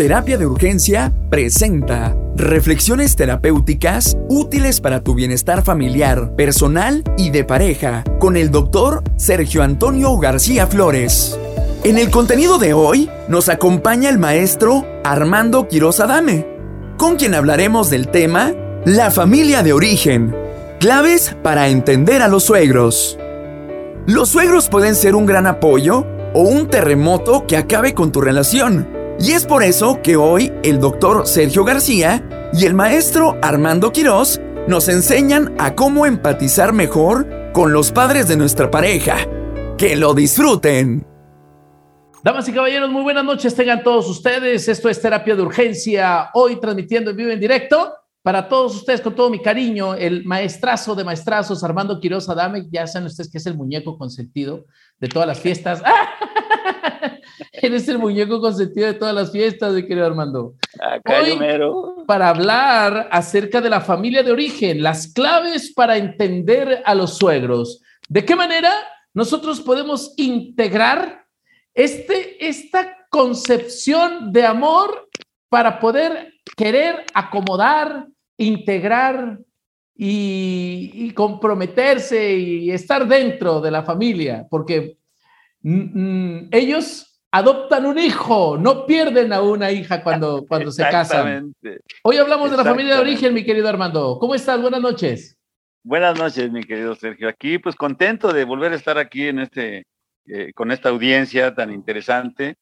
Terapia de Urgencia presenta reflexiones terapéuticas útiles para tu bienestar familiar, personal y de pareja con el doctor Sergio Antonio García Flores. En el contenido de hoy nos acompaña el maestro Armando Quiroz Adame, con quien hablaremos del tema La familia de origen, claves para entender a los suegros. Los suegros pueden ser un gran apoyo o un terremoto que acabe con tu relación. Y es por eso que hoy el doctor Sergio García y el maestro Armando Quirós nos enseñan a cómo empatizar mejor con los padres de nuestra pareja. ¡Que lo disfruten! Damas y caballeros, muy buenas noches tengan todos ustedes. Esto es Terapia de Urgencia, hoy transmitiendo en vivo en directo. Para todos ustedes, con todo mi cariño, el maestrazo de maestrazos, Armando Quiroz Adame, ya saben ustedes que es el muñeco consentido de todas las fiestas. Eres el muñeco consentido de todas las fiestas, mi querido Armando. Hoy, para hablar acerca de la familia de origen, las claves para entender a los suegros. ¿De qué manera nosotros podemos integrar este, esta concepción de amor para poder querer acomodar, integrar y, comprometerse y estar dentro de la familia? Porque mm, mm, ellos adoptan un hijo, no pierden a una hija cuando, cuando se casan. Hoy hablamos de la familia de origen, mi querido Armando. ¿Cómo estás? Buenas noches. Buenas noches, mi querido Sergio. Aquí, pues contento de volver a estar aquí en este, eh, con esta audiencia tan interesante,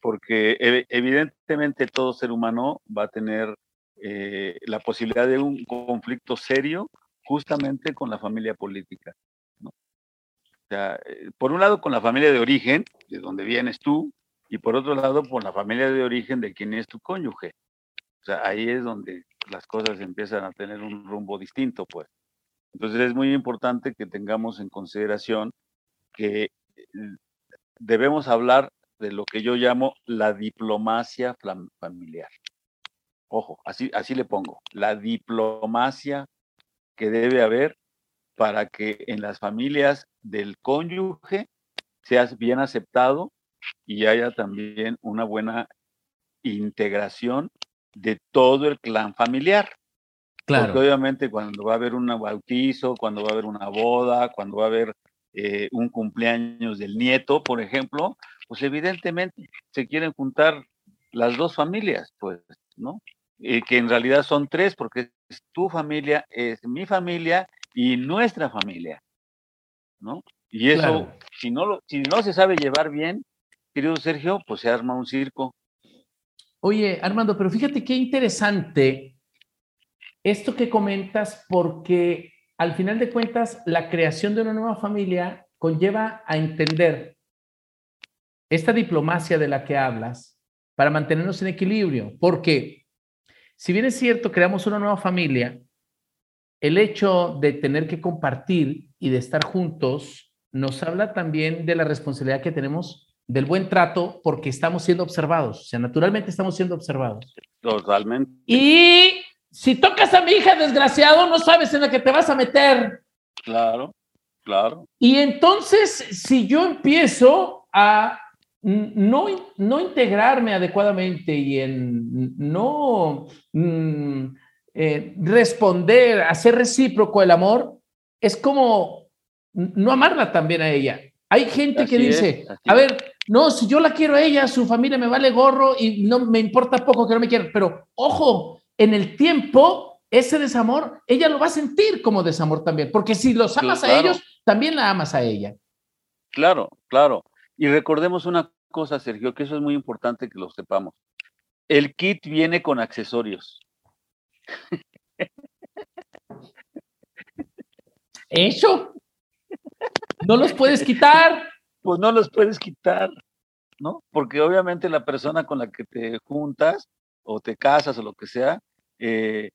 porque evidentemente todo ser humano va a tener eh, la posibilidad de un conflicto serio justamente con la familia política. Eh, por un lado con la familia de origen, de donde vienes tú, y por otro lado por la familia de origen de quien es tu cónyuge. O sea, ahí es donde las cosas empiezan a tener un rumbo distinto, pues. Entonces es muy importante que tengamos en consideración que eh, debemos hablar de lo que yo llamo la diplomacia familiar. Ojo, así, así le pongo, la diplomacia que debe haber para que en las familias del cónyuge seas bien aceptado y haya también una buena integración de todo el clan familiar. Claro. Porque obviamente cuando va a haber un bautizo, cuando va a haber una boda, cuando va a haber eh, un cumpleaños del nieto, por ejemplo, pues evidentemente se quieren juntar las dos familias, pues, ¿no? Eh, que en realidad son tres, porque es tu familia, es mi familia y nuestra familia, ¿no? Y eso, si, no lo, si no se sabe llevar bien, querido Sergio, pues se arma un circo. Oye, Armando, pero fíjate qué interesante esto que comentas, porque al final de cuentas, la creación de una nueva familia conlleva a entender esta diplomacia de la que hablas para mantenernos en equilibrio, porque si bien es cierto, creamos una nueva familia, el hecho de tener que compartir y de estar juntos nos habla también de la responsabilidad que tenemos del buen trato porque estamos siendo observados. O sea, naturalmente estamos siendo observados. Totalmente. Y si tocas a mi hija, desgraciado, no sabes en la que te vas a meter. Claro, claro. Y entonces, si yo empiezo a no, no integrarme adecuadamente y en no mm, eh, responder, hacer recíproco el amor, es como no amarla también a ella. Hay gente que dice, a ver, no, si yo la quiero a ella, su familia me vale gorro y no me importa poco que no me quieran. Pero ojo, en el tiempo, ese desamor, ella lo va a sentir como desamor también, porque si los amas a ellos, también la amas a ella. Claro, claro. Y recordemos una cosa, Sergio, que eso es muy importante que lo sepamos. El kit viene con accesorios. Eso. No los puedes quitar pues no los puedes quitar, ¿no? Porque obviamente la persona con la que te juntas o te casas o lo que sea, eh,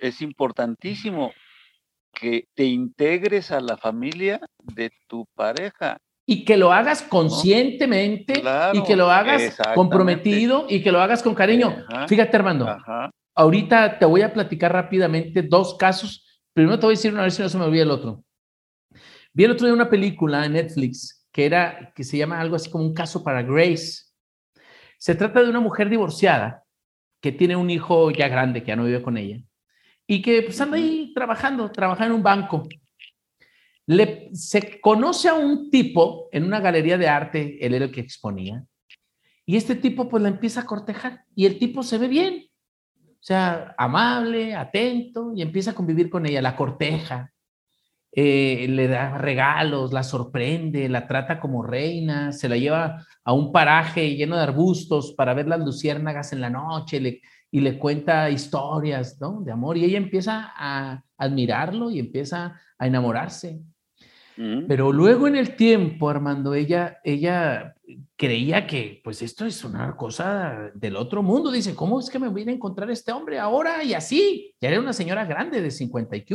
es importantísimo que te integres a la familia de tu pareja. Y que lo hagas conscientemente y que lo hagas comprometido y que lo hagas con cariño. Fíjate, Armando, ahorita te voy a platicar rápidamente dos casos. Primero te voy a decir una vez si no se me olvida el otro. Vi el otro día una película en Netflix que era, que se llama algo así como un caso para Grace. Se trata de una mujer divorciada que tiene un hijo ya grande, que ya no vive con ella, y que pues anda ahí trabajando, trabaja en un banco. Le, se conoce a un tipo en una galería de arte, él era el que exponía, y este tipo pues la empieza a cortejar y el tipo se ve bien, sea, amable, atento, y empieza a convivir con ella, la corteja, eh, le da regalos, la sorprende, la trata como reina, se la lleva a un paraje lleno de arbustos para ver las luciérnagas en la noche y le cuenta historias ¿no? de amor y ella empieza a admirarlo y empieza a enamorarse. Pero luego en el tiempo, Armando, ella, ella creía que pues esto es una cosa del otro mundo. Dice, ¿cómo es que me voy a encontrar este hombre ahora? Y así, ya era una señora grande de 50 y que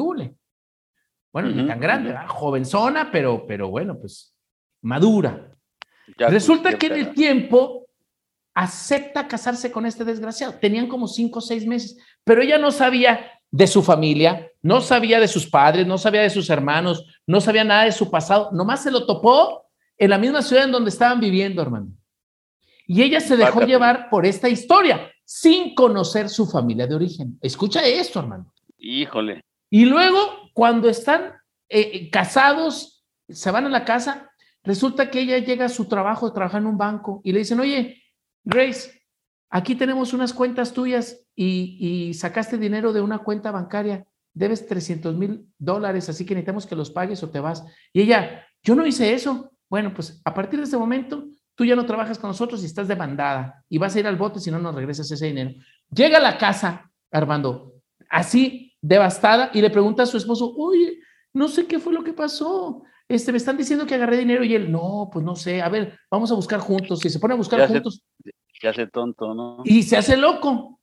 bueno, ni tan grande, jovenzona, pero, pero bueno, pues madura. Resulta que en el tiempo acepta casarse con este desgraciado. Tenían como cinco o seis meses, pero ella no sabía de su familia, no sabía de sus padres, no sabía de sus hermanos, no sabía nada de su pasado. Nomás se lo topó en la misma ciudad en donde estaban viviendo, hermano. Y ella se dejó llevar por esta historia sin conocer su familia de origen. Escucha esto, hermano. Híjole. Y luego, cuando están eh, eh, casados, se van a la casa, resulta que ella llega a su trabajo, trabaja en un banco, y le dicen, oye, Grace, aquí tenemos unas cuentas tuyas y, sacaste dinero de una cuenta bancaria, debes 300 mil dólares, así que necesitamos que los pagues o te vas. Y ella, yo no hice eso. Bueno, pues a partir de ese momento, tú ya no trabajas con nosotros y estás demandada y vas a ir al bote si no nos regresas ese dinero. Llega a la casa, Armando, así devastada y le pregunta a su esposo, oye, no sé qué fue lo que pasó. Este, me están diciendo que agarré dinero y él, no, pues no sé, a ver, vamos a buscar juntos. Y se pone a buscar juntos. Se, hace tonto, ¿no? Y se hace loco.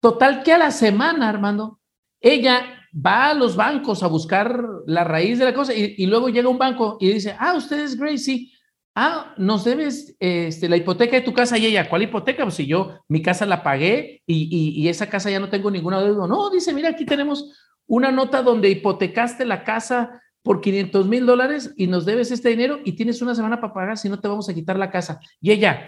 Total que a la semana, Armando, ella va a los bancos a buscar la raíz de la cosa y, y luego llega un banco y dice, ah, usted es Gracie, ah, nos debes este, la hipoteca de tu casa y ella, ¿cuál hipoteca? Pues si yo mi casa la pagué y, esa casa ya no tengo ninguna deuda. No, dice, mira, aquí tenemos una nota donde hipotecaste la casa por 500 mil dólares y nos debes este dinero y tienes una semana para pagar, si no te vamos a quitar la casa. Y ella,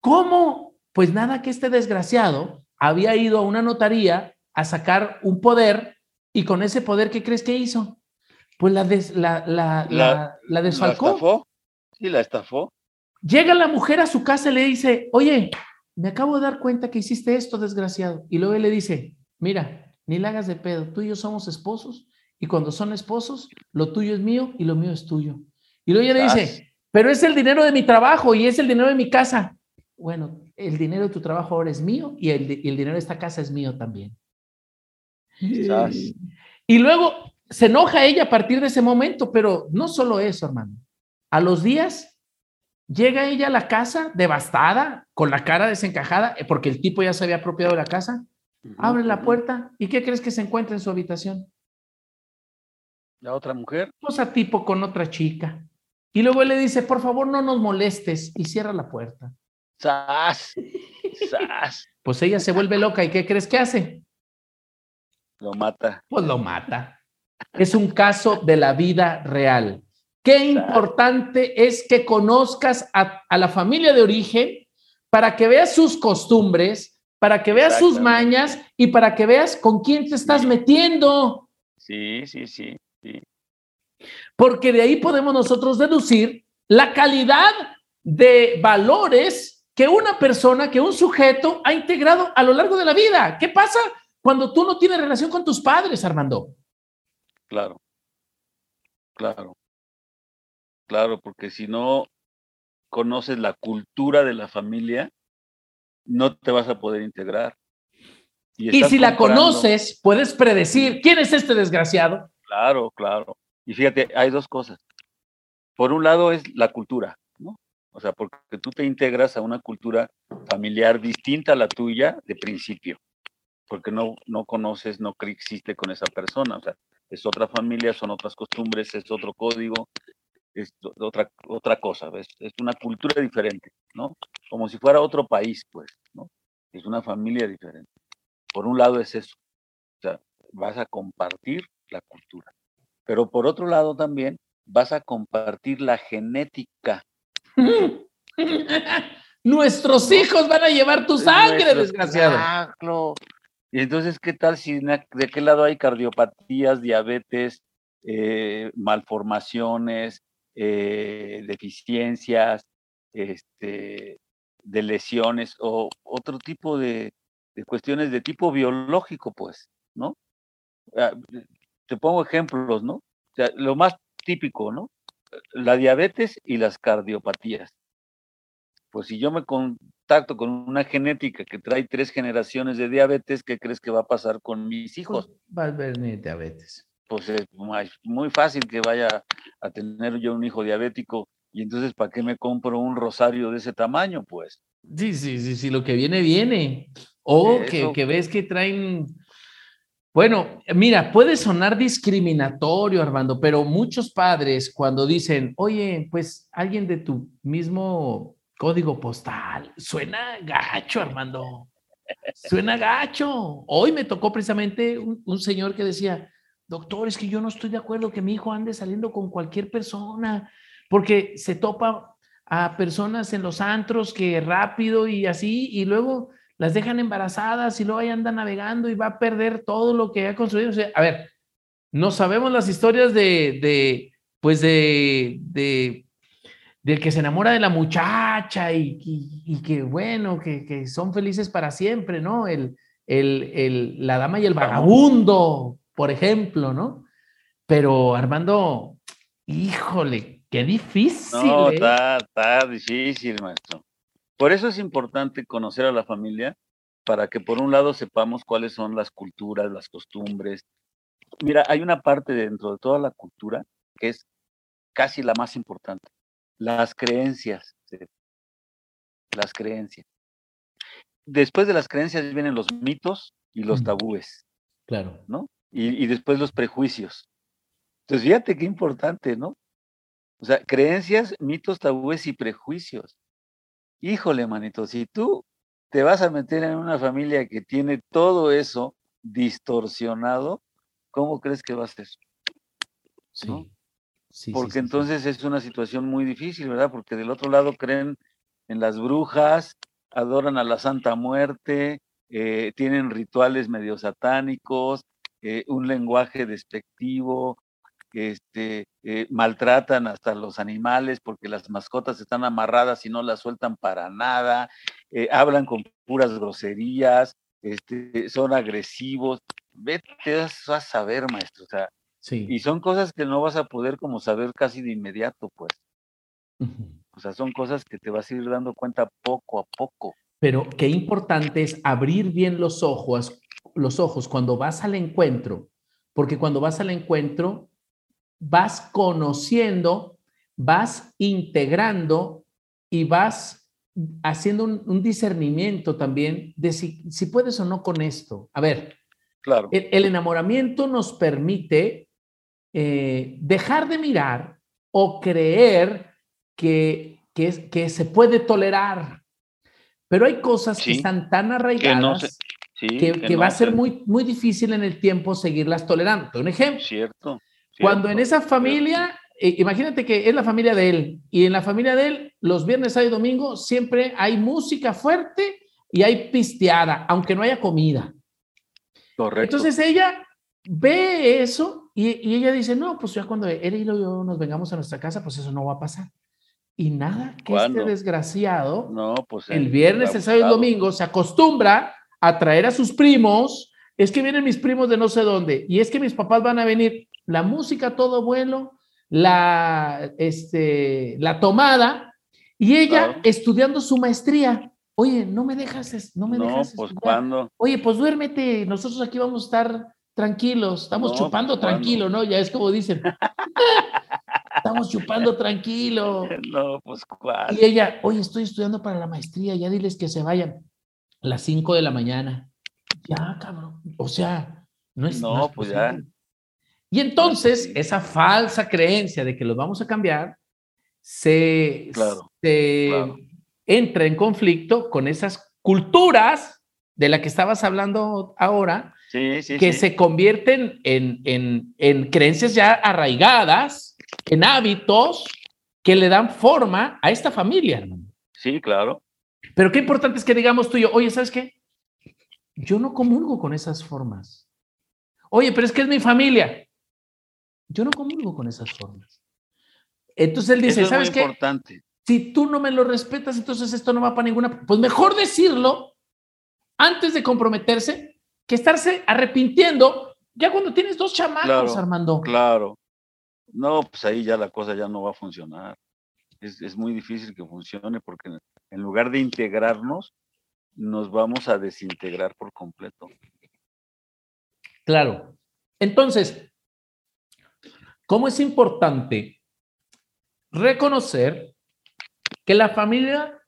¿cómo? Pues nada que este desgraciado había ido a una notaría a sacar un poder y con ese poder, ¿qué crees que hizo? Pues la, la, la, la, la desfalcó. Y la estafó. Llega la mujer a su casa y le dice, oye, me acabo de dar cuenta que hiciste esto, desgraciado. Y luego él le dice, mira, ni la hagas de pedo, tú y yo somos esposos y cuando son esposos, lo tuyo es mío y lo mío es tuyo. Y luego ella le dice, pero es el dinero de mi trabajo y es el dinero de mi casa. Bueno, el dinero de tu trabajo ahora es mío y el, y el dinero de esta casa es mío también. Y luego se enoja ella a partir de ese momento, pero no solo eso, hermano. A los días llega ella a la casa devastada, con la cara desencajada, eh, porque el tipo ya se había apropiado de la casa. Abre la puerta y ¿qué crees que se encuentra en su habitación? La otra mujer. Pues a tipo con otra chica. Y luego le dice, por favor, no nos molestes y cierra la puerta. ¡Sas! ¡Sas! pues ella se vuelve loca y ¿qué crees que hace? Lo mata. Pues lo mata. Es un caso de la vida real. Qué importante es que conozcas a, la familia de origen para que veas sus costumbres, para que veas sus mañas y para que veas con quién te estás metiendo. Sí, sí, sí, sí. Porque de ahí podemos nosotros deducir la calidad de valores que una persona, que un sujeto ha integrado a lo largo de la vida. ¿Qué pasa cuando tú no tienes relación con tus padres, Armando? Claro, claro. Claro, porque si no conoces la cultura de la familia, no te vas a poder integrar. Y, si la conoces, puedes predecir quién es este desgraciado. Claro, claro. Y fíjate, hay dos cosas. Por un lado es la cultura, ¿no? O sea, porque tú te integras a una cultura familiar distinta a la tuya de principio, porque no, no conoces, no existe con esa persona. O sea, es otra familia, son otras costumbres, es otro código, es otra, otra cosa, ¿ves? es una cultura diferente, ¿no? Como si fuera otro país, pues, ¿no? Es una familia diferente. Por un lado es eso, o sea, vas a compartir la cultura, pero por otro lado también vas a compartir la genética. Nuestros hijos van a llevar tu sangre, desgraciado. Y entonces, ¿qué tal si de qué lado hay cardiopatías, diabetes, eh, malformaciones, eh, deficiencias, este, de lesiones o otro tipo de, cuestiones de tipo biológico, pues, ¿no? Ah, te pongo ejemplos, ¿no? lo más típico, ¿no? La diabetes y las cardiopatías. Pues si yo me contacto con una genética que trae tres generaciones de diabetes, ¿qué crees que va a pasar con mis hijos? Pues, va a haber diabetes. Pues es muy fácil que vaya a tener yo un hijo diabético y entonces, ¿para qué me compro un rosario de ese tamaño? Pues. Sí, sí, sí, sí, lo que viene, viene. O que, que, ves que traen. Bueno, mira, puede sonar discriminatorio, Armando, pero muchos padres cuando dicen, oye, pues alguien de tu mismo código postal, suena gacho, Armando. Suena gacho. Hoy me tocó precisamente un, un señor que decía, doctor, es que yo no estoy de acuerdo que mi hijo ande saliendo con cualquier persona porque se topa a personas en los antros que rápido y así, y luego las dejan embarazadas y luego ahí anda navegando y va a perder todo lo que ha construido. a ver, no sabemos las historias de, de pues de, de, del que se enamora de la muchacha y, y, que bueno, que, que, son felices para siempre, ¿no? El, el, el, la dama y el vagabundo, por ejemplo, ¿no? Pero Armando, híjole, Qué difícil. No, ¿eh? está, está difícil, maestro. Por eso es importante conocer a la familia, para que por un lado sepamos cuáles son las culturas, las costumbres. Mira, hay una parte dentro de toda la cultura que es casi la más importante, las creencias. Las creencias. Después de las creencias vienen los mitos y los tabúes. Claro. ¿No? Y, y después los prejuicios. Entonces, fíjate qué importante, ¿no? O sea, creencias, mitos, tabúes y prejuicios. Híjole, manito, si tú te vas a meter en una familia que tiene todo eso distorsionado, ¿cómo crees que va a ser? Sí. Sí Porque entonces es una situación muy difícil, ¿verdad? Porque del otro lado creen en las brujas, adoran a la Santa Muerte, eh, tienen rituales medio satánicos, eh, un lenguaje despectivo, este, eh, maltratan hasta los animales porque las mascotas están amarradas y no las sueltan para nada, hablan con puras groserías, este, son agresivos. Vete a saber, maestro. O sea, Y son cosas que no vas a poder como saber casi de inmediato, pues. O sea, son cosas que te vas a ir dando cuenta poco a poco. Pero qué importante es abrir bien los ojos, los ojos cuando vas al encuentro, porque cuando vas al encuentro vas conociendo, vas integrando y vas haciendo un, discernimiento también de si, puedes o no con esto. A ver, claro. el, enamoramiento nos permite eh, dejar de mirar o creer que, que, se puede tolerar. Pero hay cosas que están tan arraigadas que, va a ser muy, muy difícil en el tiempo seguirlas tolerando. Un ejemplo. Cierto. Cuando en esa familia, eh, imagínate que es la familia de él, y en la familia de él, los viernes, sábado y domingo, siempre hay música fuerte y hay pisteada, aunque no haya comida. Correcto. Entonces ella ve eso y, ella dice, no, pues ya cuando él y yo nos vengamos a nuestra casa, pues eso no va a pasar. Y nada, que este desgraciado, no, pues el viernes, el sábado y domingo, se acostumbra a traer a sus primos, es que vienen mis primos de no sé dónde, y es que mis papás van a venir, la música todo vuelo, la, este, la tomada, y ella estudiando su maestría. Oye, no me dejas, no me no, dejas. Pues. Oye, pues duérmete, nosotros aquí vamos a estar tranquilos, estamos pues, chupando tranquilo, ¿no? Ya es como dicen. estamos chupando tranquilo. No, pues cuál. Y ella, oye, estoy estudiando para la maestría, ya diles que se vayan. A las 5 de la mañana. Ya, cabrón. O sea, no es. No, pues ya. Y entonces, esa falsa creencia de que los vamos a cambiar se, entra en conflicto con esas culturas de la que estabas hablando ahora, que se convierten en, en, creencias ya arraigadas, en hábitos que le dan forma a esta familia. Sí, claro. Pero qué importante es que digamos tú y yo, oye, ¿sabes qué? Yo no comulgo con esas formas. Oye, pero es que es mi familia. Yo no comulgo con esas formas. Entonces él dice, Eso es ¿sabes muy qué? importante. Si tú no me lo respetas, entonces esto no va para ninguna. Pues mejor decirlo antes de comprometerse que estarse arrepintiendo ya cuando tienes dos chamacos, Claro, Armando. Claro. No, pues ahí ya la cosa ya no va a funcionar. Es, es muy difícil que funcione porque en lugar de integrarnos, nos vamos a desintegrar por completo. Claro. Entonces, ¿cómo es importante reconocer que la familia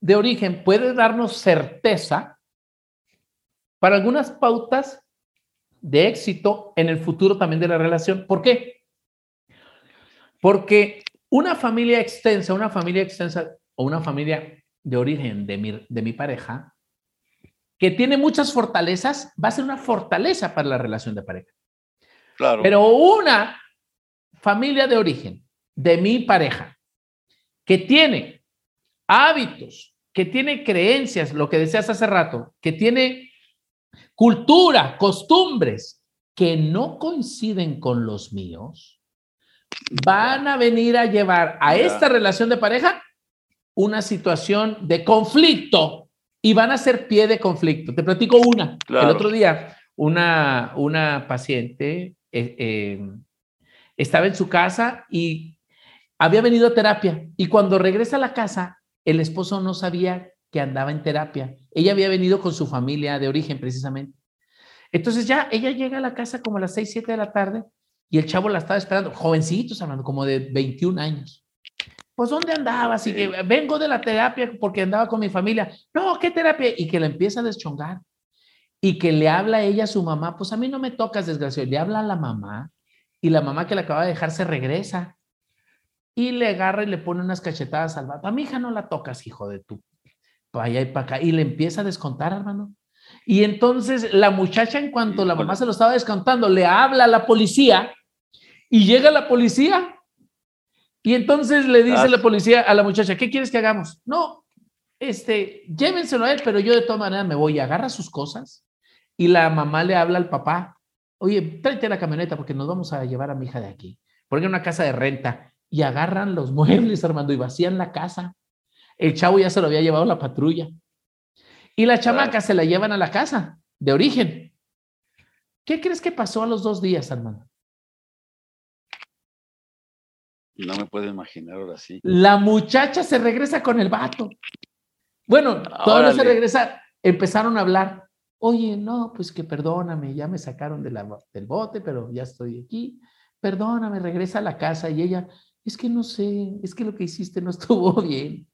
de origen puede darnos certeza para algunas pautas de éxito en el futuro también de la relación? ¿Por qué? Porque una familia extensa, una familia extensa o una familia de origen de mi, de mi pareja, que tiene muchas fortalezas, va a ser una fortaleza para la relación de pareja. Claro. Pero una familia de origen de mi pareja que tiene hábitos, que tiene creencias, lo que decías hace rato, que tiene cultura, costumbres que no coinciden con los míos, van a venir a llevar a esta relación de pareja una situación de conflicto y van a ser pie de conflicto. Te platico una. El otro día, una, una paciente eh, eh, estaba en su casa y había venido a terapia y cuando regresa a la casa, el esposo no sabía que andaba en terapia. Ella había venido con su familia de origen precisamente. Entonces ya ella llega a la casa como a las 6, 7 de la tarde y el chavo la estaba esperando, jovencitos hablando, como de 21 años. Pues, ¿dónde andabas? Y que vengo de la terapia porque andaba con mi familia. No, ¿qué terapia? Y que la empieza a deschongar. Y que le habla a ella a su mamá, pues a mí no me tocas, desgraciado. Le habla a la mamá y la mamá que la acaba de dejar se regresa y le agarra y le pone unas cachetadas al vato. A mi hija no la tocas, hijo de tú. Para allá y para acá. Y le empieza a descontar, hermano. Y entonces la muchacha, en cuanto la mamá se lo estaba descontando, le habla a la policía y llega la policía. Y entonces le dice Ah. la policía a la muchacha, ¿qué quieres que hagamos? No, este, llévenselo a él, pero yo de todas maneras me voy. Agarra sus cosas y la mamá le habla al papá, oye, tráete la camioneta porque nos vamos a llevar a mi hija de aquí. Porque una casa de renta y agarran los muebles, Armando, y vacían la casa. El chavo ya se lo había llevado la patrulla. Y la chamaca se la llevan a la casa de origen. ¿Qué crees que pasó a los dos días, Armando? No me puedo imaginar ahora sí. La muchacha se regresa con el vato. Bueno, todavía se regresa. Empezaron a hablar. Oye, no, pues que perdóname, ya me sacaron de la- del bote, pero ya estoy aquí. Perdóname, regresa a la casa. Y ella, es que no sé, es que lo que hiciste no estuvo bien.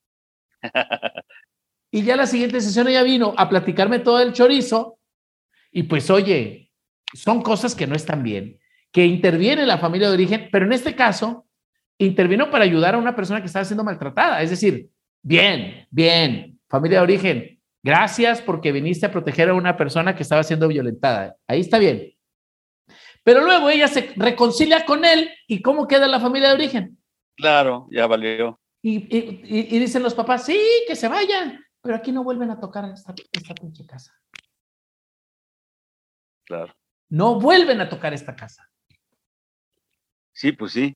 Y ya la siguiente sesión ella vino a platicarme todo el chorizo. Y pues, oye, son cosas que no están bien, que interviene la familia de origen, pero en este caso, intervino para ayudar a una persona que estaba siendo maltratada. Es decir, bien, bien, familia de origen, gracias porque viniste a proteger a una persona que estaba siendo violentada. Ahí está bien. Pero luego ella se reconcilia con él y ¿cómo queda la familia de origen? Claro, ya valió. Y, y- dicen los papás, sí, que se vayan, pero aquí no vuelven a tocar esta, esta pinche casa. Claro. No vuelven a tocar esta casa. Sí, pues sí.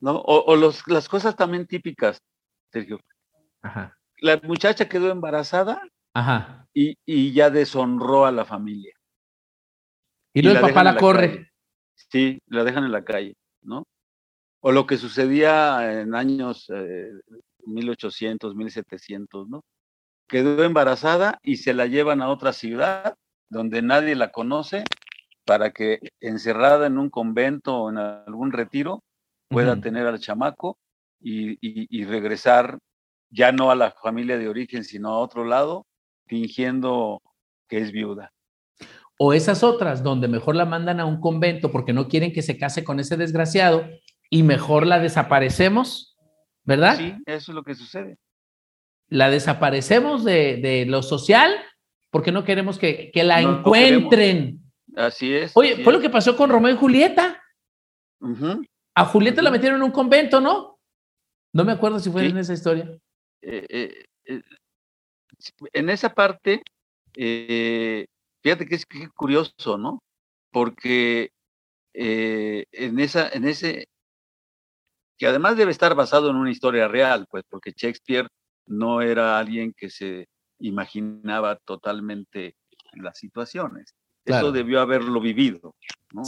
¿No? O, o los, las cosas también típicas, Sergio. Ajá, La muchacha quedó embarazada ajá. y, y ya deshonró a la familia. Y luego el papá la corre. calle. Sí, la dejan en la calle, ¿no? O lo que sucedía en años eh, 1800, 1700, ¿no? Quedó embarazada y se la llevan a otra ciudad donde nadie la conoce para que encerrada en un convento o en algún retiro pueda tener al chamaco y, y- y regresar ya no a la familia de origen, sino a otro lado, fingiendo que es viuda. O esas otras donde mejor la mandan a un convento porque no quieren que se case con ese desgraciado y mejor la desaparecemos, ¿verdad? Sí, eso es lo que sucede. La desaparecemos de, de lo social porque no queremos que, que la No, no encuentren. Así es. Oye, así fue lo que pasó con Romeo y Julieta. A Julieta la metieron en un convento, ¿no? No me acuerdo si fue Sí. en esa historia. Eh, eh, eh, en esa parte, fíjate que es curioso, ¿no? Porque en, esa, en ese, que además debe estar basado en una historia real, pues, porque Shakespeare no era alguien que se imaginaba totalmente las situaciones. Eso debió haberlo vivido, ¿no?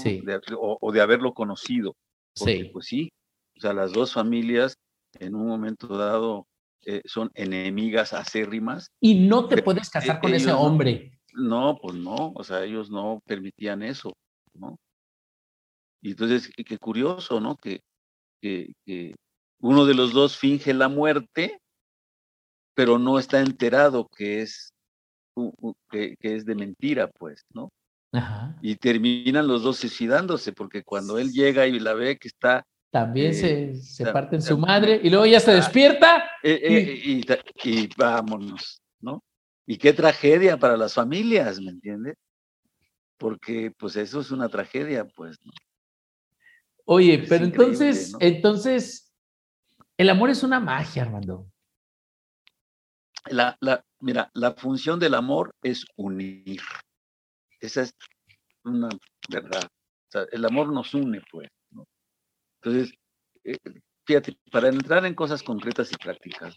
o, de haberlo conocido. Porque, Pues sí, o sea, las dos familias en un momento dado eh, son enemigas acérrimas. Y no te puedes casar con ese hombre. No, pues no, o sea, ellos no permitían eso, ¿no? Y entonces, qué curioso, ¿no? Que, que, uno de los dos finge la muerte, pero no está enterado que es, que, es de mentira, pues, ¿no? Y terminan los dos suicidándose, porque cuando él llega y la ve que está también se, eh, se parte en su madre y luego ya se despierta. Eh, eh, y, vámonos, ¿no? Y qué tragedia para las familias, ¿me entiendes? Porque pues eso es una tragedia, pues. ¿no? Oye, pero entonces, entonces, el amor es una magia, Armando. La, la, mira, la función del amor es unir. Esa es una verdad. O sea, el amor nos une, pues. Entonces, eh, fíjate, para entrar en cosas concretas y prácticas,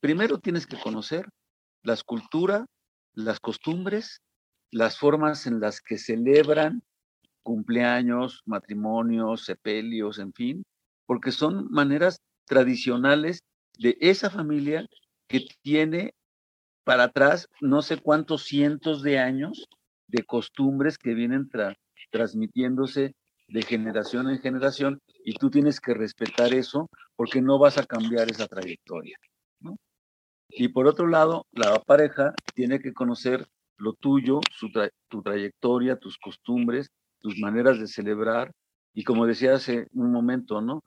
primero tienes que conocer las culturas, las costumbres, las formas en las que celebran cumpleaños, matrimonios, sepelios, en fin, porque son maneras tradicionales de esa familia que tiene para atrás no sé cuántos cientos de años de costumbres que vienen transmitiéndose de generación en generación y tú tienes que respetar eso porque no vas a cambiar esa trayectoria. Y por otro lado, la pareja tiene que conocer lo tuyo, tu trayectoria, tus costumbres, tus maneras de celebrar y como decía hace un momento, ¿no?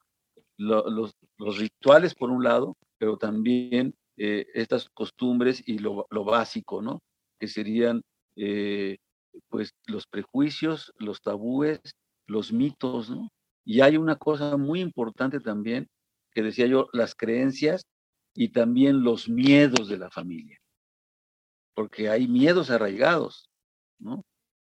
los, rituales por un lado, pero también eh, estas costumbres y lo, básico, ¿no? Que serían eh, pues los prejuicios, los tabúes, los mitos, ¿no? Y hay una cosa muy importante también, que decía yo, las creencias y también los miedos de la familia. Porque hay miedos arraigados, ¿no?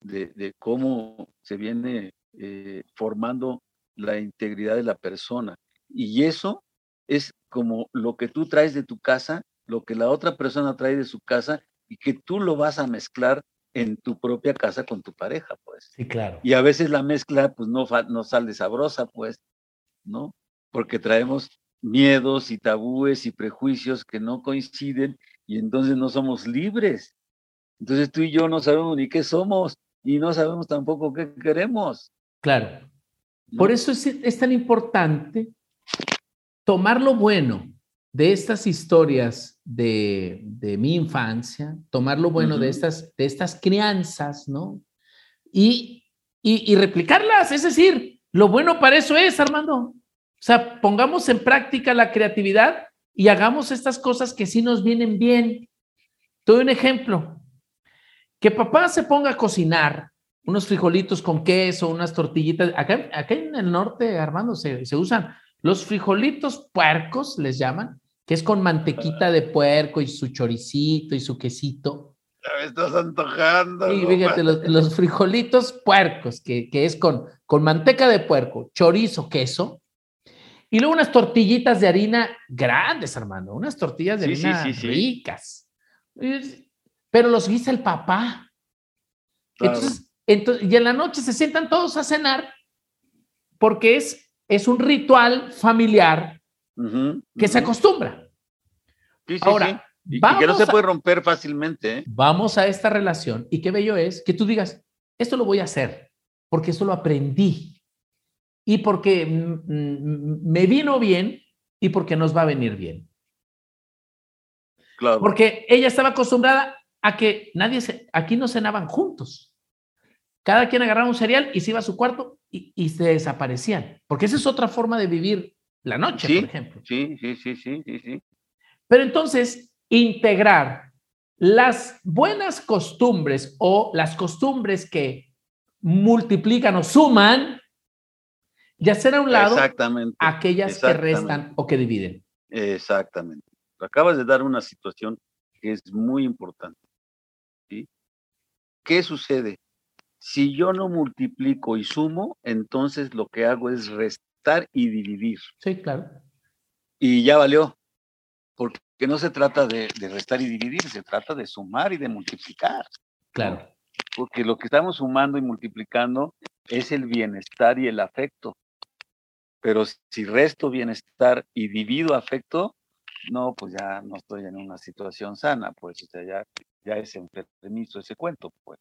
De, cómo se viene eh, formando la integridad de la persona. Y eso es como lo que tú traes de tu casa, lo que la otra persona trae de su casa y que tú lo vas a mezclar en tu propia casa con tu pareja, pues. Sí, claro. Y a veces la mezcla, pues, no, no sale sabrosa, pues, ¿no? Porque traemos miedos y tabúes y prejuicios que no coinciden y entonces no somos libres. Entonces tú y yo no sabemos ni qué somos y no sabemos tampoco qué queremos. Claro. Por eso es, es tan importante tomar lo bueno de estas historias de, de mi infancia, tomar lo bueno de, estas, de estas crianzas, ¿no? Y, y, y, replicarlas, es decir, lo bueno para eso es, Armando. O sea, pongamos en práctica la creatividad y hagamos estas cosas que sí nos vienen bien. Te doy un ejemplo. Que papá se ponga a cocinar unos frijolitos con queso, unas tortillitas. Acá, acá en el norte, Armando, se, se usan los frijolitos puercos, les llaman, que es con mantequita de puerco y su choricito y su quesito. Ya me estás antojando. Fíjate, los, frijolitos puercos, que, es con, con manteca de puerco, chorizo, queso, y luego unas tortillitas de harina grandes, hermano, unas tortillas de harina ricas. Pero los guisa el papá. Entonces, entonces, y en la noche se sientan todos a cenar porque es, es un ritual familiar que se acostumbra. Ahora, Y, que no se puede romper fácilmente. ¿eh? Vamos a esta relación y qué bello es que tú digas, esto lo voy a hacer porque esto lo aprendí y porque me vino bien y porque nos va a venir bien. Claro. Porque ella estaba acostumbrada a que nadie se, aquí no cenaban juntos. Cada quien agarraba un cereal y se iba a su cuarto y, y se desaparecían. Porque esa es otra forma de vivir la noche, por ejemplo. Sí, sí, sí, sí, sí, Pero entonces, integrar las buenas costumbres o las costumbres que multiplican o suman y hacer a un lado aquellas que restan o que dividen. Exactamente. Acabas de dar una situación que es muy importante. ¿Sí? ¿Qué sucede? Si yo no multiplico y sumo, entonces lo que hago es restar y dividir. Sí, claro. Y ya valió. Porque no se trata de, de restar y dividir, se trata de sumar y de multiplicar. Claro. Porque lo que estamos sumando y multiplicando es el bienestar y el afecto. Pero si resto bienestar y divido afecto, no, pues ya no estoy en una situación sana, pues o sea, ya, ya es enfermizo ese cuento, pues.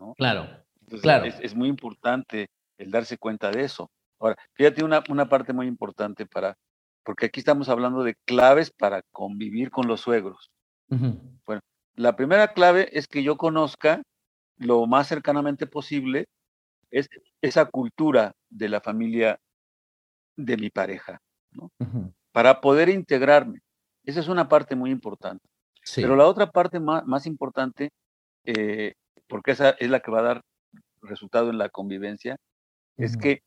¿no? Claro. Entonces, claro. Es, es muy importante el darse cuenta de eso. Ahora, fíjate una, una parte muy importante para, porque aquí estamos hablando de claves para convivir con los suegros. Ujú. La primera clave es que yo conozca lo más cercanamente posible es esa cultura de la familia de mi pareja, Ujú. para poder integrarme. Esa es una parte muy importante. Sí. Pero la otra parte más, más importante, eh, porque esa es la que va a dar resultado en la convivencia, es que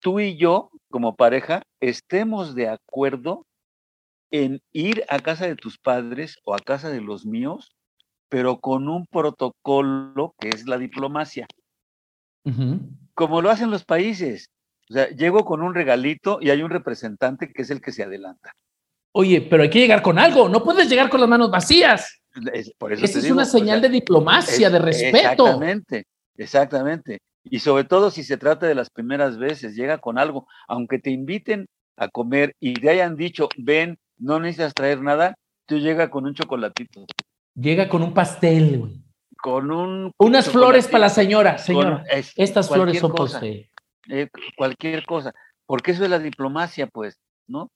tú y yo, como pareja, estemos de acuerdo en ir a casa de tus padres o a casa de los míos, pero con un protocolo que es la diplomacia, como lo hacen los países. O sea, llego con un regalito y hay un representante que es el que se adelanta. Oye, pero hay que llegar con algo. No puedes llegar con las manos vacías. Es- por eso Esa es digo, una o sea, señal de diplomacia, Es- de respeto. Exactamente, exactamente. Y sobre todo si se trata de las primeras veces, llega con algo, aunque te inviten a comer y te hayan dicho, ven, no necesitas traer nada, tú llega con un chocolatito, Llega con un pastel, güey. con un... Unas flores para la señora, con- señora. es- Estas flores son para cosa, usted. eh, cualquier cosa, porque eso es la diplomacia, pues, ¿no?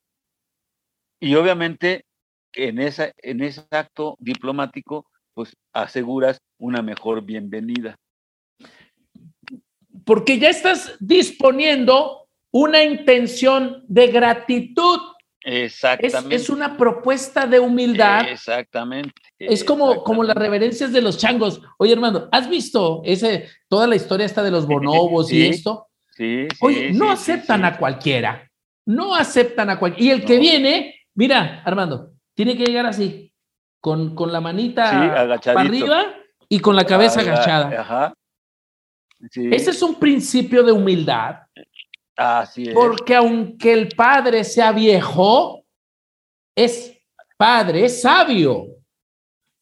Y obviamente en, esa, en ese acto diplomático, pues aseguras una mejor bienvenida. Porque ya estás disponiendo una intención de gratitud. Exactamente. es una propuesta de humildad. Exactamente. Es como, como las reverencias de los changos. Oye, hermano, ¿has visto ese, toda la historia esta de los bonobos y esto? Sí, sí, Oye, no sí, aceptan a cualquiera. No aceptan a cualquiera. Y el que viene, mira, Armando, tiene que llegar así, con, con la manita Sí, para arriba y con la cabeza Aga- agachada. Ajá. Sí, Ese es un principio de humildad, así es. porque aunque el padre sea viejo, es padre, es sabio.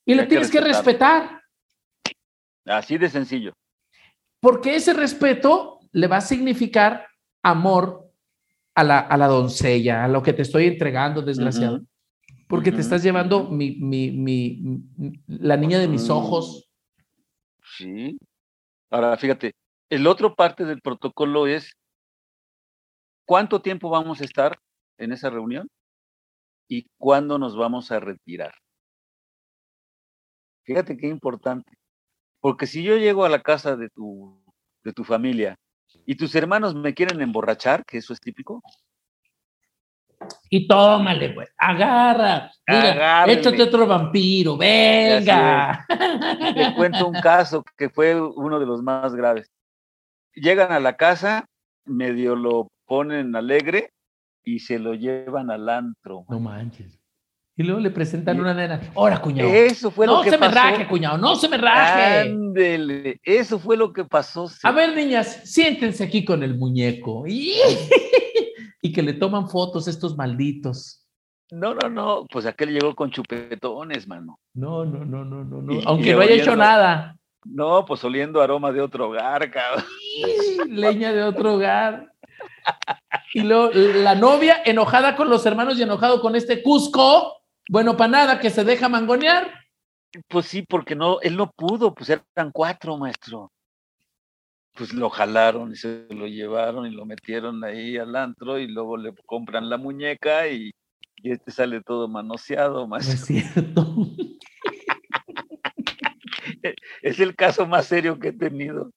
Y le que tienes que respetar, Así de sencillo. porque ese respeto le va a significar amor a la, a la doncella, a lo que te estoy entregando, desgraciado. Porque te estás llevando mi, mi, mi- la niña de mis Mm. ojos. Sí. Ahora, fíjate, el otro parte del protocolo es cuánto tiempo vamos a estar en esa reunión y cuándo nos vamos a retirar. Fíjate qué importante. Porque si yo llego a la casa de tu, de tu familia y tus hermanos me quieren emborrachar, que eso es típico, Y tómale, pues, agarra. Mira, Agárrele. échate otro vampiro, venga. te cuento un caso que fue uno de los más graves. Llegan a la casa, medio lo ponen alegre y se lo llevan al antro. No manches. Y luego le presentan una nena. Ahora, cuñado. Eso fue no lo que se me pasó. raje, cuñado, no se me raje. Ándele, eso fue lo que pasó. A ver, niñas, siéntense aquí con el muñeco. Y, y que le toman fotos estos malditos. No, no, no, pues aquel llegó con chupetones, mano. No, no, no, no, no, no. Aunque no haya hecho nada. No, pues oliendo aroma de otro hogar, cabrón. Leña de otro hogar. Y luego la novia enojada con los hermanos y enojado con este Cusco. Bueno, para nada, que se deja mangonear. Pues sí, porque no, él no pudo, pues eran cuatro, maestro. Pues lo jalaron y se lo llevaron y lo metieron ahí al antro y luego le compran la muñeca y, y este sale todo manoseado, No es maestro. cierto. Es el caso más serio que he tenido.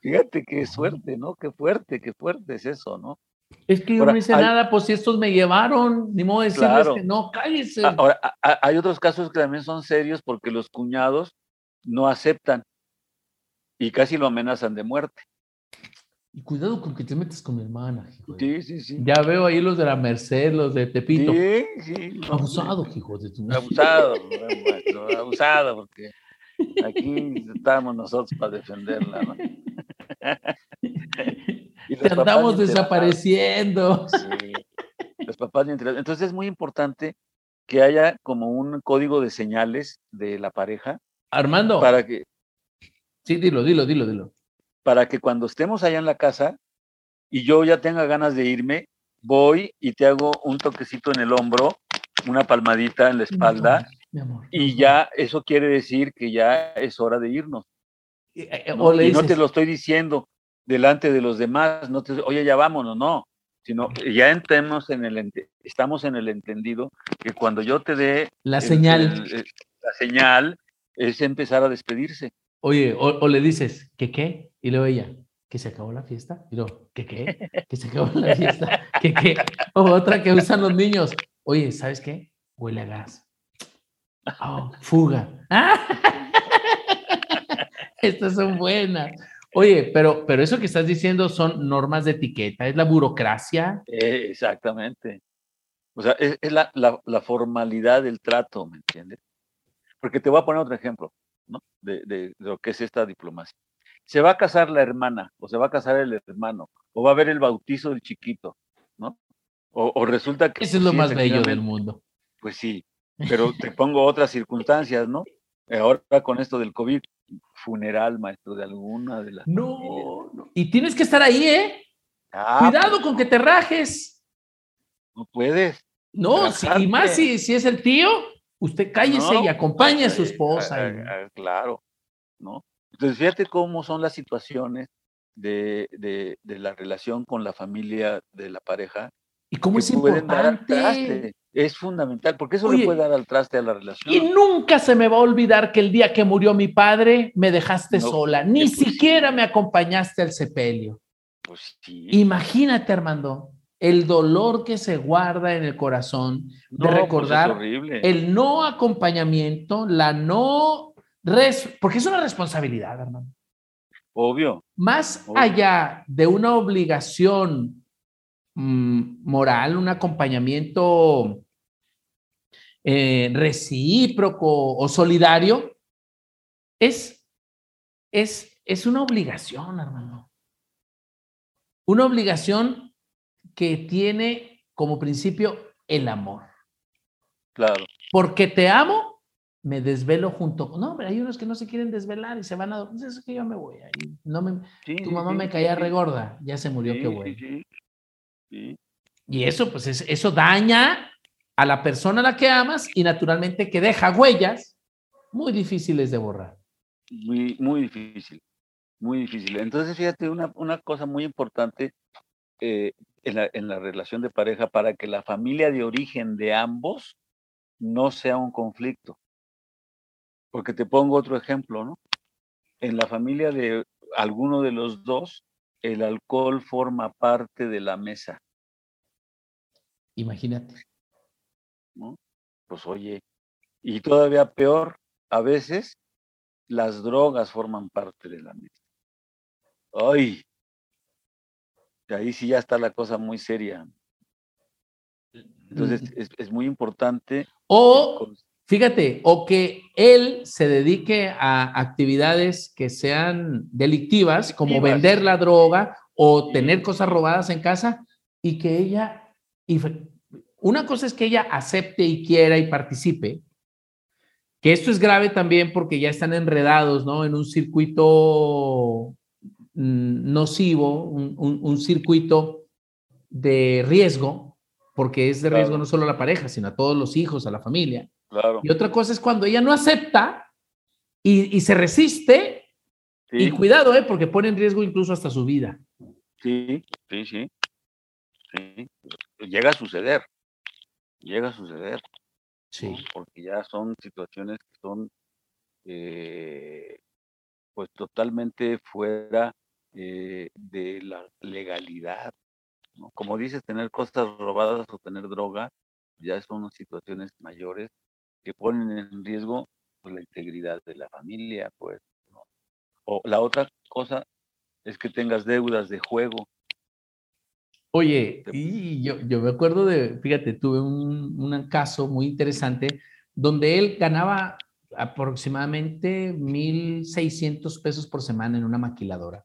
Fíjate qué suerte, ¿no? Qué fuerte, qué fuerte es eso, ¿no? Es que yo Ahora, no hice hay- nada, pues si estos me llevaron, ni modo de decirles Claro. que no, cállese. A- Ahora, a- a- hay otros casos que también son serios porque los cuñados no aceptan y casi lo amenazan de muerte. Y cuidado con que te metas con mi hermana, hijo. Sí, sí, sí. Ya veo ahí los de la Merced, los de Tepito. Sí, sí. Abusado, hijo de tu Abusado, abusado, porque aquí estamos nosotros para defenderla, ¿no? Y Te andamos desapareciendo. Sí, los papás. Entonces es muy importante que haya como un código de señales de la pareja Armando. para que, Sí, dilo, dilo, dilo, dilo. para que cuando estemos allá en la casa y yo ya tenga ganas de irme, voy y te hago un toquecito en el hombro, una palmadita en la espalda Mi amor. y ya eso quiere decir que ya es hora de irnos. Eh, eh, ¿no? O le y no te lo estoy diciendo delante de los demás, no te, oye, ya vámonos, no, sino ya entremos en el, estamos en el entendido que cuando yo te dé la el- señal. el- el- la señal es empezar a despedirse. Oye, o, o le dices, ¿qué qué? Y luego ella, que se acabó la fiesta. Y luego, ¿qué qué? Que se acabó la fiesta. ¿Qué qué? O otra que usan los niños. Oye, ¿sabes qué? Huele a gas. Oh, fuga. Estas son buenas. Oye, pero, pero eso que estás diciendo son normas de etiqueta, es la burocracia. Eh, exactamente. O sea, es, es la, la- la formalidad del trato, ¿me entiendes? Porque te voy a poner otro ejemplo, ¿no? De, de- de lo que es esta diplomacia. Se va a casar la hermana, o se va a casar el hermano, o va a haber el bautizo del chiquito, ¿no? O, o resulta que... Eso es pues, lo sí, más bello del mundo. Pues sí, pero te pongo otras circunstancias, ¿no? Ahora con esto del COVID, funeral, maestro, de alguna de las familias. No, no. Y tienes que estar ahí, ¿eh? Ah, Cuidado pues, con que te rajes. No puedes. No, si- y más si, si es el tío, usted cállese No, y acompañe a su eh, esposa. ah, ah, claro, ¿no? Entonces, fíjate cómo son las situaciones de, de- de la relación con la familia de la pareja. Y cómo es importante. Es fundamental, porque eso Oye, le puede dar al traste a la relación. Y nunca se me va a olvidar que el día que murió mi padre me dejaste No, sola, ni pues sí. siquiera me acompañaste al sepelio. Pues sí. Imagínate, Armando, el dolor que se guarda en el corazón de No, pues es recordar el no acompañamiento, la no... res- porque es una responsabilidad, Armando. Obvio. Más Obvio. allá de una obligación mm, moral, un acompañamiento eh, recíproco o solidario, es, es, es una obligación, hermano. Una obligación que tiene como principio el amor. Claro. Porque te amo, me desvelo junto. No, pero hay unos que no se quieren desvelar y se van a dormir. Entonces, Es que yo me voy ahí. No me, Sí, tu mamá sí, me caía sí. regorda, ya se murió, qué sí, bueno. Sí. Y eso, pues, es- eso daña a la persona a la que amas y naturalmente que deja huellas muy difíciles de borrar. Muy, muy difícil, muy difícil. Entonces, fíjate, una, una cosa muy importante eh, en, la, en la relación de pareja para que la familia de origen de ambos no sea un conflicto. Porque te pongo otro ejemplo, ¿no? En la familia de alguno de los dos, el alcohol forma parte de la mesa, Imagínate. ¿no? Pues oye, y todavía peor, a veces las drogas forman parte de la mesa. Ay, ahí sí ya está la cosa muy seria. Entonces Mm. es, es muy importante. O, fíjate, o que él se dedique a actividades que sean delictivas, como vender la droga o tener cosas robadas en casa, y que ella, y una cosa es que ella acepte y quiera y participe, que esto es grave también porque ya están enredados, ¿no? En un circuito mm, nocivo, un, un- un circuito de riesgo, porque es de Claro. riesgo no solo a la pareja, sino a todos los hijos, a la familia. Claro. Y otra cosa es cuando ella no acepta y, y se resiste, y Sí, cuidado, ¿eh? porque pone en riesgo incluso hasta su vida. sí, sí, sí. sí. Llega a suceder. Llega a suceder. ¿no? Porque ya son situaciones que son eh, pues totalmente fuera eh, de la legalidad. ¿no? Como dices, tener cosas robadas o tener droga ya son situaciones mayores que ponen en riesgo pues, la integridad de la familia, pues. ¿no? O la otra cosa es que tengas deudas de juego. Oye, y yo, yo me acuerdo de, fíjate, tuve un, un caso muy interesante donde él ganaba aproximadamente 1.600 pesos por semana en una maquiladora.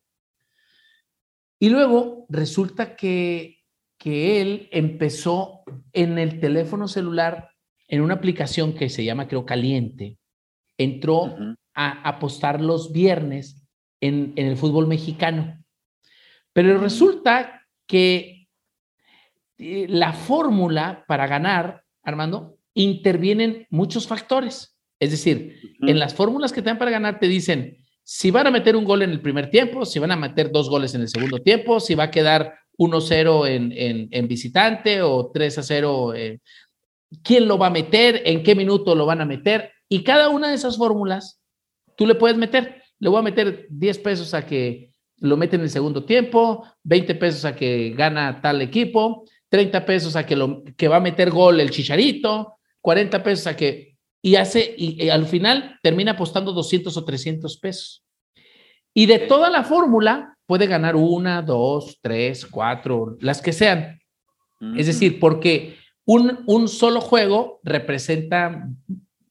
Y luego resulta que, que él empezó en el teléfono celular, en una aplicación que se llama, creo, Caliente, entró a apostar los viernes en, en, el fútbol mexicano. Pero resulta que eh, la fórmula para ganar, Armando, intervienen muchos factores. Es decir, en las fórmulas que te dan para ganar te dicen si van a meter un gol en el primer tiempo, si van a meter dos goles en el segundo tiempo, si va a quedar 1-0 en, en, visitante o 3-0, eh, quién lo va a meter, en qué minuto lo van a meter. Y cada una de esas fórmulas tú le puedes meter. Le voy a meter 10 pesos a que lo mete en el segundo tiempo, 20 pesos a que gana tal equipo, 30 pesos a que, lo, que va a meter gol el chicharito, 40 pesos a que, y hace, y, al final termina apostando 200 o 300 pesos. Y de toda la fórmula puede ganar una, dos, tres, cuatro, las que sean. Es decir, porque un, un solo juego representa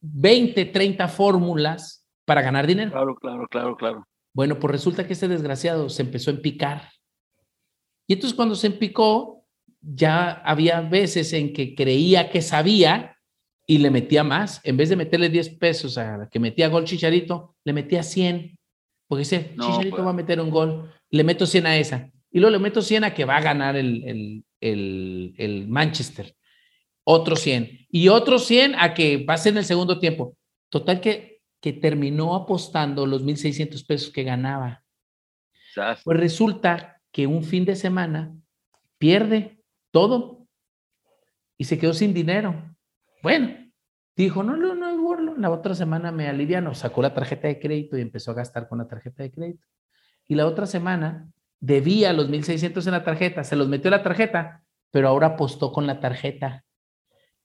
20, 30 fórmulas para ganar dinero. Claro, claro, claro, claro. Bueno, pues resulta que este desgraciado se empezó a empicar. Y entonces cuando se empicó, ya había veces en que creía que sabía y le metía más. En vez de meterle 10 pesos a la que metía gol Chicharito, le metía 100. Porque dice, Chicharito pues. va a meter un gol, le meto 100 a esa. Y luego le meto 100 a que va a ganar el, el, el, el Manchester. Otro 100. Y otro 100 a que ser en el segundo tiempo. Total que, que terminó apostando los 1.600 pesos que ganaba. Pues resulta que un fin de semana pierde todo y se quedó sin dinero. Bueno, dijo, no, no, no es burlo. La otra semana me aliviano, sacó la tarjeta de crédito y empezó a gastar con la tarjeta de crédito. Y la otra semana debía los 1.600 en la tarjeta, se los metió en la tarjeta, pero ahora apostó con la tarjeta.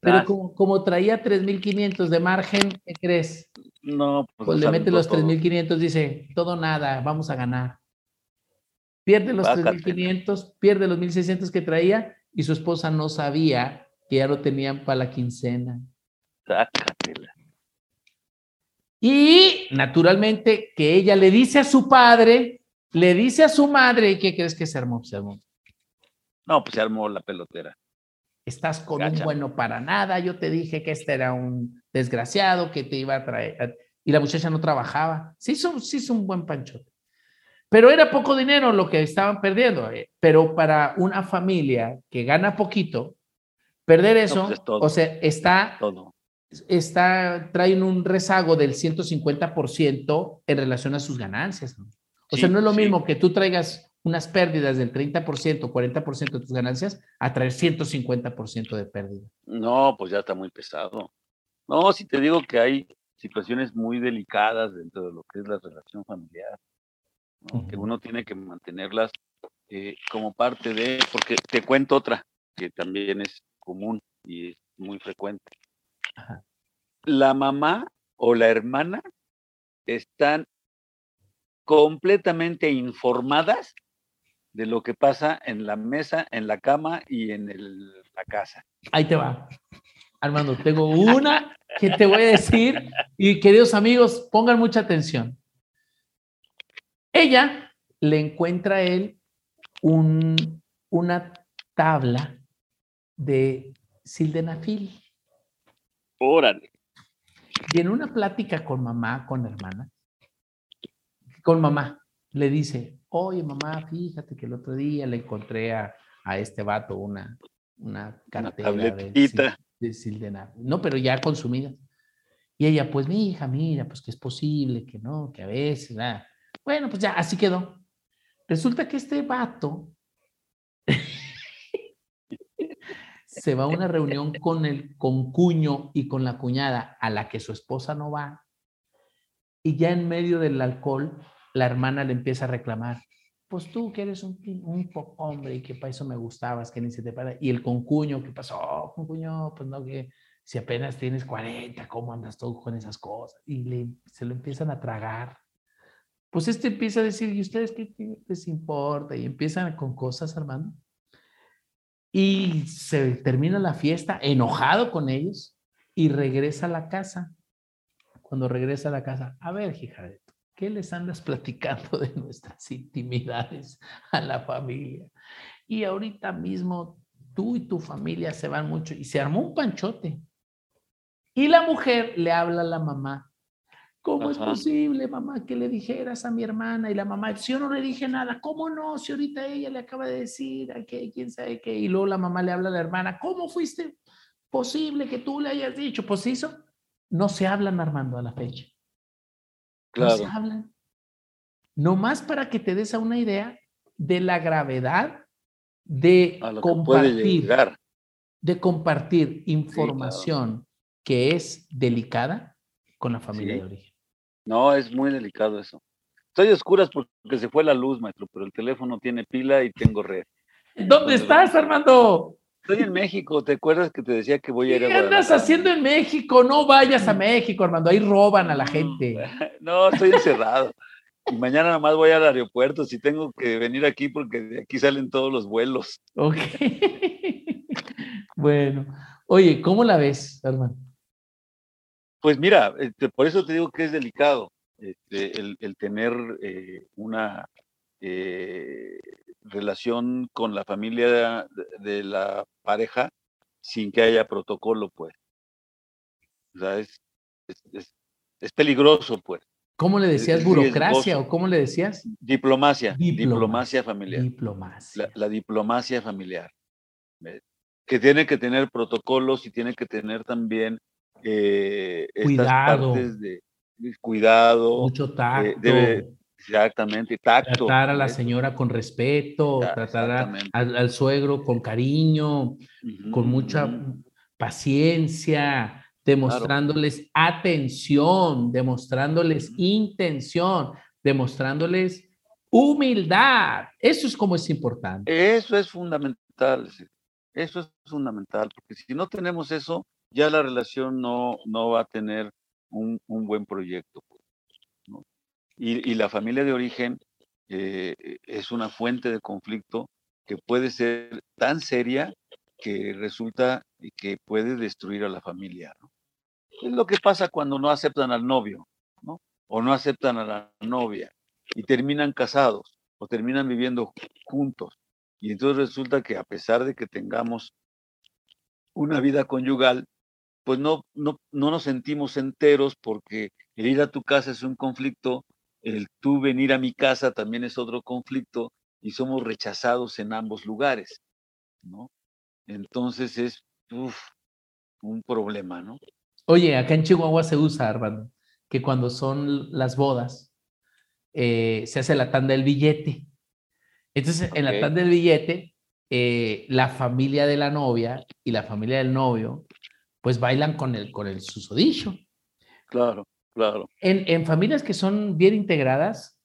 Pero como, como, traía 3.500 de margen, ¿qué crees? No, pues, pues le mete los 3.500, dice, todo nada, vamos a ganar. Pierde los 3.500, pierde los 1.600 que traía y su esposa no sabía que ya lo tenían para la quincena. Sácatela. Y naturalmente que ella le dice a su padre, le dice a su madre, ¿y qué crees que se armó? Se armó. No, pues se armó la pelotera. Estás con un bueno para nada, yo te dije que este era un desgraciado que te iba a traer. Y la muchacha no trabajaba. Sí hizo, sí hizo un buen panchote. Pero era poco dinero lo que estaban perdiendo. Eh, pero para una familia que gana poquito, Perder eso, pues, o sea, está, todo. está, traen un rezago del 150% en relación a sus ganancias. O sea, no es lo mismo que tú traigas unas pérdidas del 30%, 40% de tus ganancias, a traer 150% de pérdida. No, pues ya está muy pesado. No, si te digo que hay situaciones muy delicadas dentro de lo que es la relación familiar, que uno tiene que mantenerlas eh, como parte de, porque te cuento otra, que también es común y es muy frecuente. La mamá o la hermana están completamente informadas de lo que pasa en la mesa, en la cama y en la casa. Ahí te va. Armando, tengo una que te voy a decir y queridos amigos, pongan mucha atención. Ella le encuentra a él un, una tabla de sildenafil. Órale. Y en una plática con mamá, con hermana, con mamá, le dice, oye mamá, fíjate que el otro día le encontré a, este vato una, una cartera de, de sildenafil. No, pero ya consumida. Y ella, pues mi hija, mira, pues que es posible, que no, que a veces, nada. Bueno, pues ya, así quedó. Resulta que este vato se va a una reunión con el concuño y con la cuñada a la que su esposa no va, y ya en medio del alcohol, la hermana le empieza a reclamar, pues tú que eres un, un poco hombre y que para eso me gustabas, que ni se te para. Y el concuño, ¿qué pasó, concuño? Pues no, que si apenas tienes 40, ¿cómo andas todo con esas cosas? Y le, se lo empiezan a tragar. Pues este empieza a decir, ¿y ustedes qué, les importa? Y empiezan con cosas, Armando. Y se termina la fiesta enojado con ellos y regresa a la casa. Cuando regresa a la casa, a ver, hija ¿qué les andas platicando de nuestras intimidades a la familia? Y ahorita mismo tú y tu familia se van mucho y se armó un panchote. Y la mujer le habla a la mamá ¿Cómo es posible, mamá, que le dijeras a mi hermana? Y la mamá, si yo no le dije nada, ¿cómo no? Si ahorita ella le acaba de decir a que quién sabe qué. Y luego la mamá le habla a la hermana, ¿cómo fuiste posible que tú le hayas dicho? Pues hizo. No se hablan, Armando, a la fecha. Claro. No se hablan. más para que te des a una idea de la gravedad de compartir, de compartir información que es delicada con la familia de origen. No, es muy delicado eso. Estoy a oscuras porque se fue la luz, maestro, pero el teléfono tiene pila y tengo red. ¿Dónde estás, Armando? Estoy en México, ¿te acuerdas que te decía que voy a ir a ¿Qué andas haciendo en México? No vayas a México, Armando, ahí roban a la gente. No, estoy encerrado. Y mañana nada más voy al aeropuerto, si tengo que venir aquí porque de aquí salen todos los vuelos. Ok. bueno, oye, ¿cómo la ves, Armando? Pues mira, este, por eso te digo que es delicado este, el, tener eh, una eh, relación con la familia de, la pareja sin que haya protocolo, pues. O sea, es, es, peligroso, pues. ¿Cómo le decías burocracia o cómo le decías? Diplomacia, diplomacia, familiar. Diplomacia. La, la, diplomacia familiar. Que tiene que tener protocolos y tiene que tener también eh, cuidado. de, cuidado. Mucho tacto. Exactamente, tacto. Tratar a la señora con respeto, tratar al, suegro con cariño, con mucha paciencia, demostrándoles atención, demostrándoles intención, demostrándoles humildad. Eso es como es importante. Eso es fundamental. Eso es fundamental, porque si no tenemos eso, ya la relación no, no va a tener un, buen proyecto. Y, la familia de origen eh, es una fuente de conflicto que puede ser tan seria que resulta que puede destruir a la familia. Es lo que pasa cuando no aceptan al novio, O no aceptan a la novia y terminan casados o terminan viviendo juntos. Y entonces resulta que a pesar de que tengamos una vida conyugal, pues no, no, no nos sentimos enteros porque el ir a tu casa es un conflicto, el tú venir a mi casa también es otro conflicto y somos rechazados en ambos lugares, ¿no? Entonces es un problema, ¿no? Oye, acá en Chihuahua se usa, Armando, que cuando son las bodas, eh, se hace la tanda del billete. Entonces, en la tanda del billete, eh, la familia de la novia y la familia del novio pues bailan con el, con el susodicho. Claro, claro. En, en familias que son bien integradas,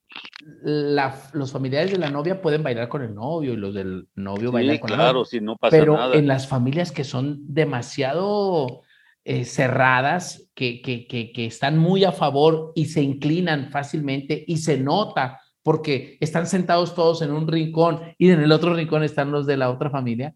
los familiares de la novia pueden bailar con el novio y los del novio bailan con el novio. Claro, si no pasa Pero nada. en las familias que son demasiado eh, cerradas, que, que, que, que, están muy a favor y se inclinan fácilmente y se nota porque están sentados todos en un rincón y en el otro rincón están los de la otra familia,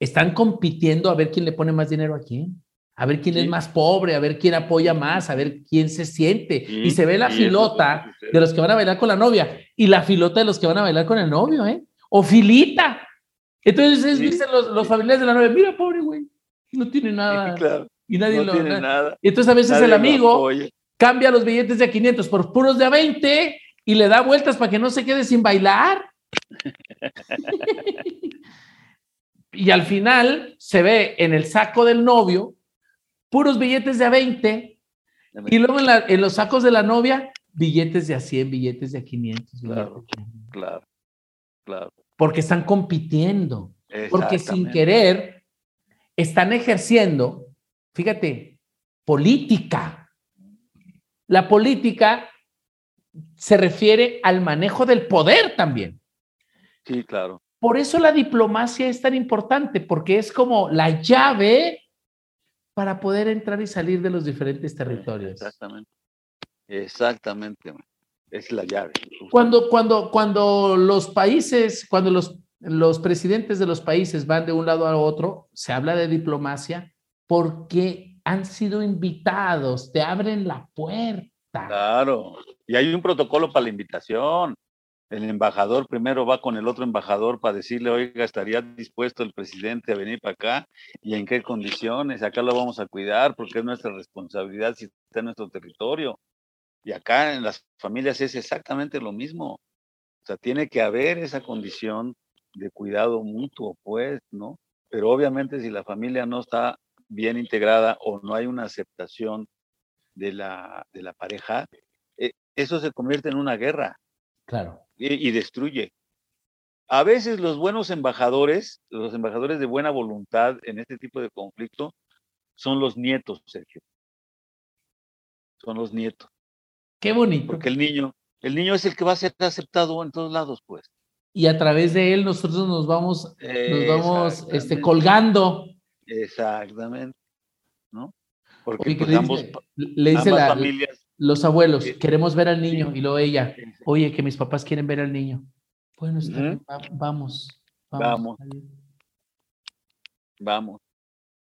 están compitiendo a ver quién le pone más dinero a quién, a ver quién es más pobre, a ver quién apoya más, a ver quién se siente. y se ve la filota de los que van a bailar con la novia y la filota de los que van a bailar con el novio, ¿eh? O filita. Entonces dicen los, los, familiares de la novia, mira, pobre güey, no tiene nada. y nadie no Tiene nada. Y entonces a veces el amigo cambia los billetes de 500 por puros de a 20 y le da vueltas para que no se quede sin bailar. Y al final se ve en el saco del novio puros billetes de a 20 y luego en, los sacos de la novia billetes de a 100, billetes de a 500. Claro, claro, claro. Porque están compitiendo. Porque sin querer están ejerciendo, fíjate, política. La política se refiere al manejo del poder también. Sí, claro. Por eso la diplomacia es tan importante, porque es como la llave para poder entrar y salir de los diferentes territorios. Exactamente. Exactamente. Es la llave. Cuando, cuando, cuando los países, cuando los, los presidentes de los países van de un lado a otro, se habla de diplomacia porque han sido invitados, te abren la puerta. Claro, y hay un protocolo para la invitación. El embajador primero va con el otro embajador para decirle, oiga, ¿estaría dispuesto el presidente a venir para acá? ¿Y en qué condiciones? Acá lo vamos a cuidar porque es nuestra responsabilidad si está en nuestro territorio. Y acá en las familias es exactamente lo mismo. O sea, tiene que haber esa condición de cuidado mutuo, pues, ¿no? Pero obviamente si la familia no está bien integrada o no hay una aceptación de la, de la pareja, eh, eso se convierte en una guerra. Claro. Y, y, destruye. A veces los buenos embajadores, los embajadores de buena voluntad en este tipo de conflicto, son los nietos, Sergio. Son los nietos. Qué bonito. Porque el niño, el niño es el que va a ser aceptado en todos lados, pues. Y a través de él nosotros nos vamos, nos vamos este, colgando. Exactamente. ¿No? Porque Oye, pues, le ambos, dice, le dice la, familias, los abuelos, eh, queremos ver al niño, sí, y luego ella, oye, que mis papás quieren ver al niño. Bueno, está vamos, vamos. Vamos. Vamos.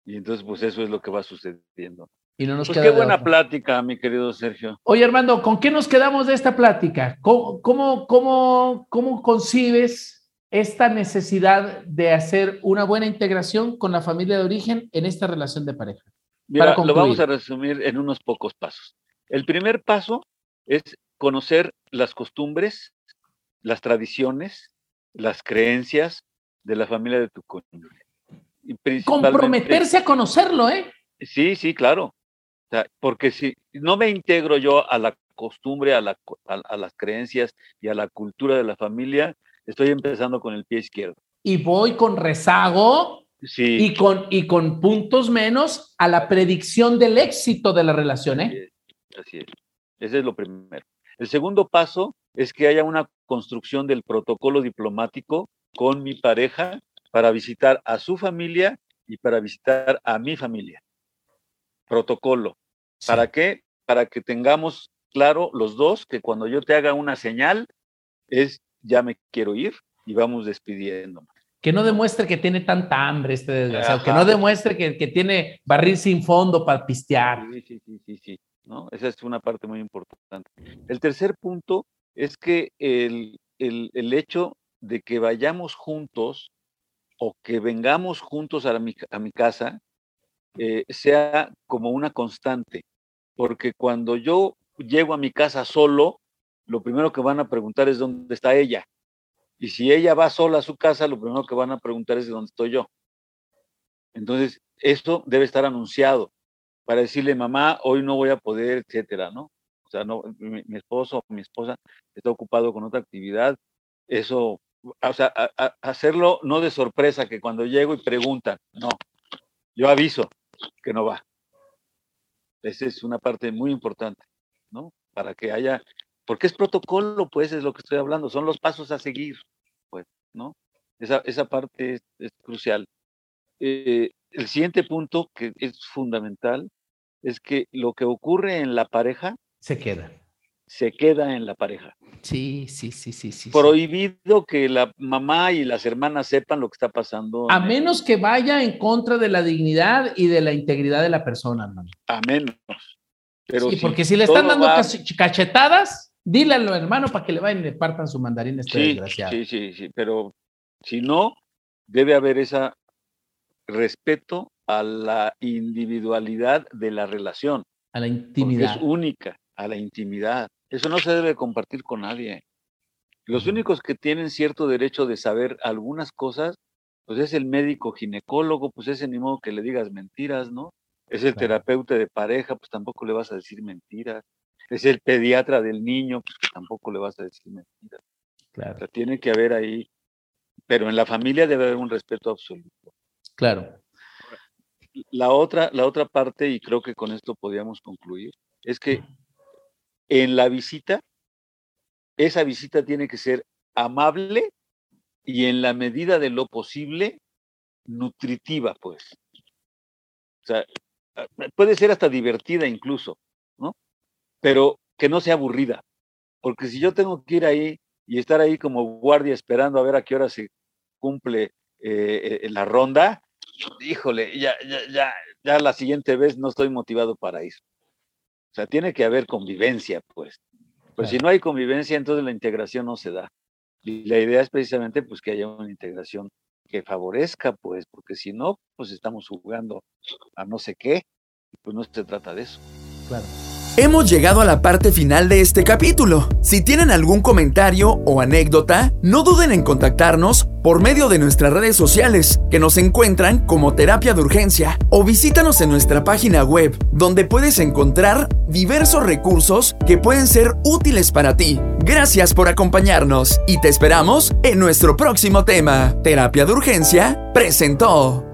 Y entonces, pues eso es lo que va sucediendo. Y no nos pues queda qué buena plática, mi querido Sergio. Oye, Armando, ¿con qué nos quedamos de esta plática? ¿Cómo, cómo, cómo, cómo concibes esta necesidad de hacer una buena integración con la familia de origen en esta relación de pareja? Mira, lo vamos a resumir en unos pocos pasos. El primer paso es conocer las costumbres, las tradiciones, las creencias de la familia de tu cónyuge. Comprometerse a conocerlo, ¿eh? Sí, sí, claro. O sea, porque si no me integro yo a la costumbre, a, la, a, a, las creencias y a la cultura de la familia, estoy empezando con el pie izquierdo. Y voy con rezago sí. y, con, y con puntos menos a la predicción del éxito de la relación, ¿eh? Así es. Ese es lo primero. El segundo paso es que haya una construcción del protocolo diplomático con mi pareja para visitar a su familia y para visitar a mi familia. Protocolo. Sí. ¿Para qué? Para que tengamos claro los dos que cuando yo te haga una señal es ya me quiero ir y vamos despidiendo. Que no demuestre que tiene tanta hambre este desgraciado, que no demuestre que, que, tiene barril sin fondo para pistear. Sí, sí, sí, sí, sí. ¿no? Esa es una parte muy importante. El tercer punto es que el, el, el hecho de que vayamos juntos o que vengamos juntos a, mi, a mi casa eh, sea como una constante, porque cuando yo llego a mi casa solo, lo primero que van a preguntar es dónde está ella. Y si ella va sola a su casa, lo primero que van a preguntar es de dónde estoy yo. Entonces, esto debe estar anunciado para decirle, mamá, hoy no voy a poder, etcétera, ¿no? O sea, no, mi, mi esposo o mi esposa está ocupado con otra actividad. Eso, o sea, a, a hacerlo no de sorpresa, que cuando llego y preguntan, no, yo aviso que no va. Esa es una parte muy importante, ¿no? Para que haya, porque es protocolo, pues es lo que estoy hablando, son los pasos a seguir, pues, ¿no? Esa, esa parte es, es crucial. Eh, el siguiente punto, que es fundamental, es que lo que ocurre en la pareja se queda. Se queda en la pareja. Sí, sí, sí, sí, sí. Prohibido sí. que la mamá y las hermanas sepan lo que está pasando. A menos que vaya en contra de la dignidad y de la integridad de la persona, hermano. A menos. Pero sí, si porque si le están dando va... cachetadas, dile al hermano para que le vayan y le partan su mandarín este sí, desgraciado. Sí, sí, sí, pero si no, debe haber ese respeto a la individualidad de la relación. A la intimidad. es única, a la intimidad. Eso no se debe compartir con nadie. Los únicos que tienen cierto derecho de saber algunas cosas, pues es el médico ginecólogo, pues ese ni modo que le digas mentiras, ¿no? Es el claro. terapeuta de pareja, pues tampoco le vas a decir mentiras. Es el pediatra del niño, pues tampoco le vas a decir mentiras. Claro. O sea, tiene que haber ahí, pero en la familia debe haber un respeto absoluto. Claro. La otra, la otra parte, y creo que con esto podríamos concluir, es que en la visita, esa visita tiene que ser amable y en la medida de lo posible, nutritiva, pues. O sea, puede ser hasta divertida incluso. Pero que no sea aburrida. Porque si yo tengo que ir ahí y estar ahí como guardia esperando a ver a qué hora se cumple eh, la ronda, híjole, ya, ya, ya, ya la siguiente vez no estoy motivado para ir. O sea, tiene que haber convivencia, pues. Pues si no hay convivencia, entonces la integración no se da. Y la idea es precisamente pues que haya una integración que favorezca, pues, porque si no, pues estamos jugando a no sé qué, pues no se trata de eso. Claro. Hemos llegado a la parte final de este capítulo. Si tienen algún comentario o anécdota, no duden en contactarnos por medio de nuestras redes sociales, que nos encuentran como Terapia de Urgencia, o visítanos en nuestra página web, donde puedes encontrar diversos recursos que pueden ser útiles para ti. Gracias por acompañarnos y te esperamos en nuestro próximo tema. Terapia de Urgencia presentó.